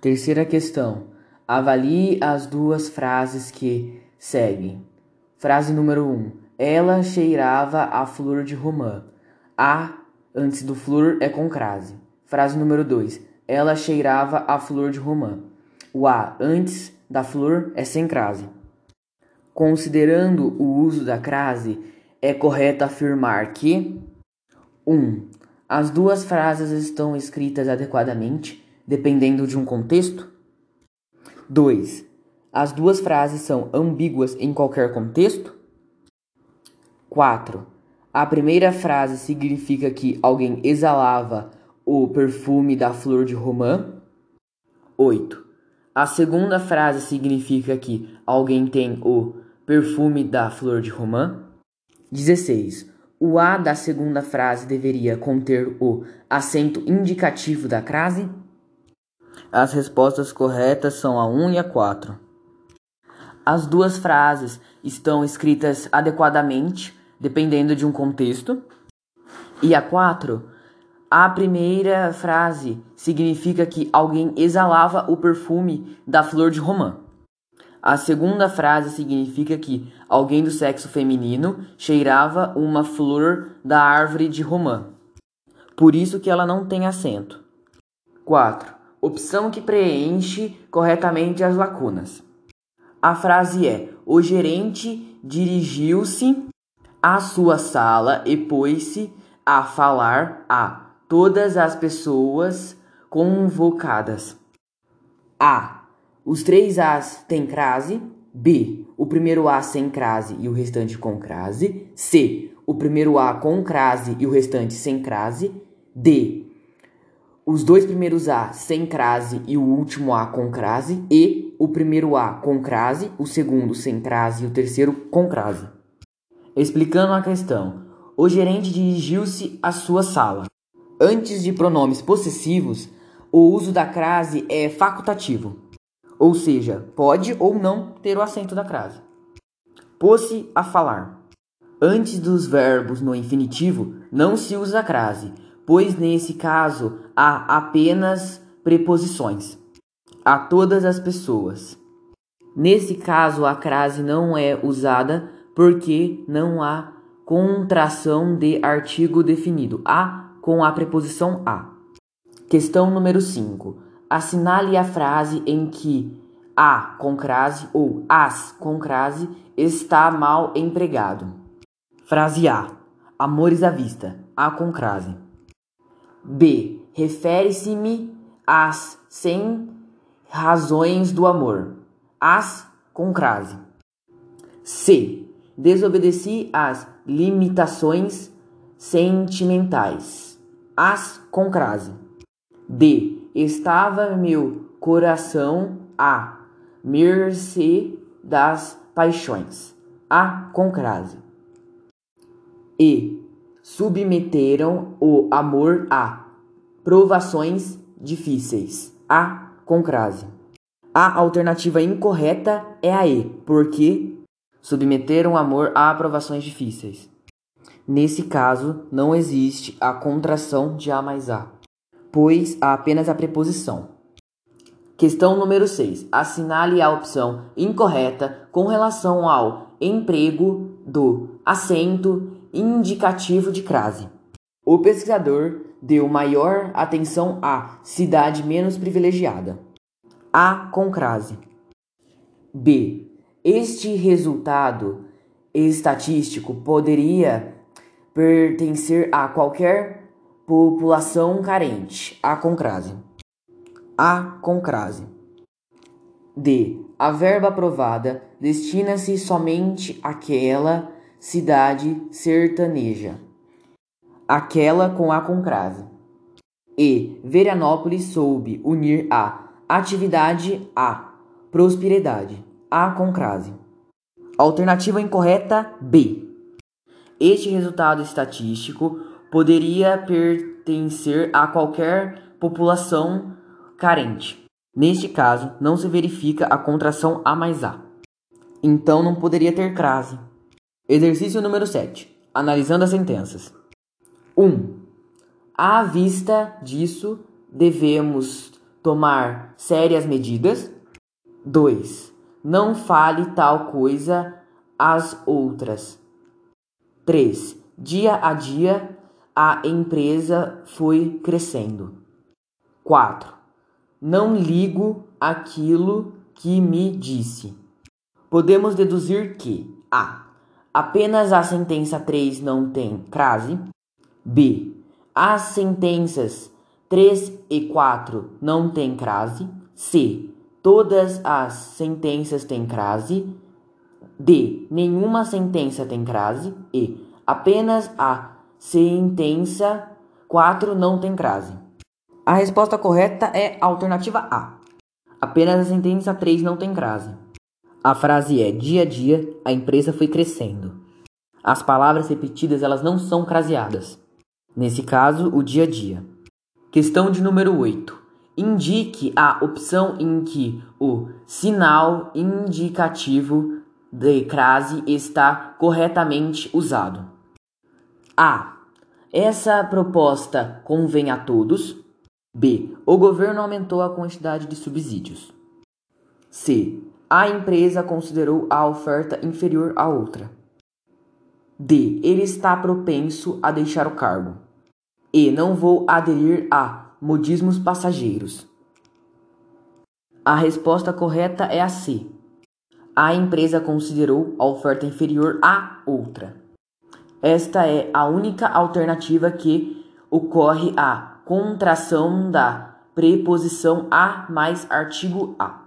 Terceira questão. Avalie as duas frases que seguem. Frase número 1. Um, Ela cheirava a flor de romã. A antes do flor é com crase. Frase número 2. Ela cheirava a flor de romã. O A antes da flor é sem crase. Considerando o uso da crase, é correto afirmar que 1. Um, as duas frases estão escritas adequadamente, dependendo de um contexto. 2. As duas frases são ambíguas em qualquer contexto. 4. A primeira frase significa que alguém exalava o perfume da flor de romã. 8. A segunda frase significa que alguém tem o perfume da flor de romã. 16. O A da segunda frase deveria conter o acento indicativo da crase. As respostas corretas são a 1 e a 4. As duas frases estão escritas adequadamente, dependendo de um contexto. E a 4, a primeira frase significa que alguém exalava o perfume da flor de romã. A segunda frase significa que alguém do sexo feminino cheirava uma flor da árvore de romã. Por isso que ela não tem acento. 4. Opção que preenche corretamente as lacunas. A frase é: O gerente dirigiu-se à sua sala e pôs-se a falar a todas as pessoas convocadas. A. Os três As têm crase. B. O primeiro A sem crase e o restante com crase. C. O primeiro A com crase e o restante sem crase. D. Os dois primeiros A sem crase e o último A com crase. E. O primeiro A com crase, o segundo sem crase e o terceiro com crase. Explicando a questão, o gerente dirigiu-se à sua sala. Antes de pronomes possessivos, o uso da crase é facultativo. Ou seja, pode ou não ter o acento da crase. Pôs-se a falar. Antes dos verbos no infinitivo, não se usa a crase, pois nesse caso há apenas preposições. A todas as pessoas. Nesse caso, a crase não é usada porque não há contração de artigo definido. A com a preposição a. Questão número 5. Assinale a frase em que a com crase ou as com crase está mal empregado. Frase A. Amores à vista. A com crase. B. Refere-se-me às 100 razões do amor. As com crase. C. Desobedeci às limitações sentimentais. As com crase. D. Estava meu coração a mercê das paixões. A com crase. E. Submeteram o amor a provações difíceis. A com crase. A alternativa incorreta é a E, porque submeteram o amor a aprovações difíceis. Nesse caso, não existe a contração de A mais A pois há apenas a preposição. Questão número 6. Assinale a opção incorreta com relação ao emprego do acento indicativo de crase. O pesquisador deu maior atenção à cidade menos privilegiada. A com crase. B. Este resultado estatístico poderia pertencer a qualquer População carente. A com crase. A com crase. D. A verba aprovada destina-se somente àquela cidade sertaneja. Aquela com a com crase. E. Veranópolis soube unir a atividade à prosperidade. A com crase. Alternativa incorreta B. Este resultado estatístico poderia pertencer a qualquer população carente. Neste caso, não se verifica a contração A mais A. Então não poderia ter crase. Exercício número 7. Analisando as sentenças. 1. Um, à vista disso, devemos tomar sérias medidas. 2. Não fale tal coisa às outras. 3. Dia a dia, a empresa foi crescendo. 4. Não ligo aquilo que me disse. Podemos deduzir que A. Apenas a sentença 3 não tem crase. B. As sentenças 3 e 4 não têm crase. C. Todas as sentenças têm crase. D. Nenhuma sentença tem crase. E. Apenas a sentença 4 não tem crase. A resposta correta é a alternativa A. Apenas a sentença 3 não tem crase. A frase é: dia a dia, a empresa foi crescendo. As palavras repetidas elas não são craseadas. Nesse caso, o dia a dia. Questão de número 8. Indique a opção em que o sinal indicativo de crase está corretamente usado. A. Essa proposta convém a todos. B. O governo aumentou a quantidade de subsídios. C. A empresa considerou a oferta inferior à outra. D. Ele está propenso a deixar o cargo. E. Não vou aderir a modismos passageiros. A resposta correta é a C. A empresa considerou a oferta inferior à outra. Esta é a única alternativa que ocorre a contração da preposição a mais artigo a.